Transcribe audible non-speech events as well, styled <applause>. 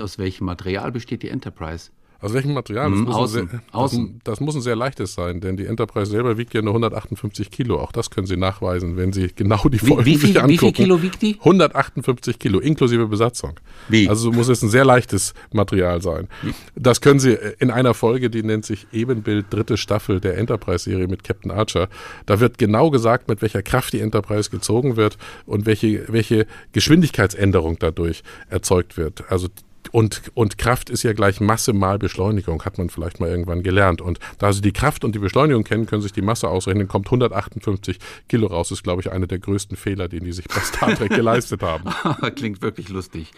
Aus welchem Material besteht die Enterprise? Aus welchem Material? Das, Mhm, muss außen, ein sehr, außen. Das, das muss ein sehr leichtes sein, denn die Enterprise selber wiegt ja nur 158 Kilo. Auch das können Sie nachweisen, wenn Sie genau die Wie, Folgen wie, sich viel, angucken. wie viel Kilo wiegt die? 158 Kilo, inklusive Besatzung. Wie? Also muss es ein sehr leichtes Material sein. Das können Sie in einer Folge, die nennt sich Ebenbild dritte Staffel der Enterprise-Serie mit Captain Archer. Da wird genau gesagt, mit welcher Kraft die Enterprise gezogen wird und welche, welche Geschwindigkeitsänderung dadurch erzeugt wird. Also und, und Kraft ist ja gleich Masse mal Beschleunigung, hat man vielleicht mal irgendwann gelernt. Und da Sie die Kraft und die Beschleunigung kennen, können Sie sich die Masse ausrechnen, kommt 158 Kilo raus. ist, glaube ich, einer der größten Fehler, den die sich bei Star Trek <laughs> geleistet haben. <laughs> Klingt wirklich lustig.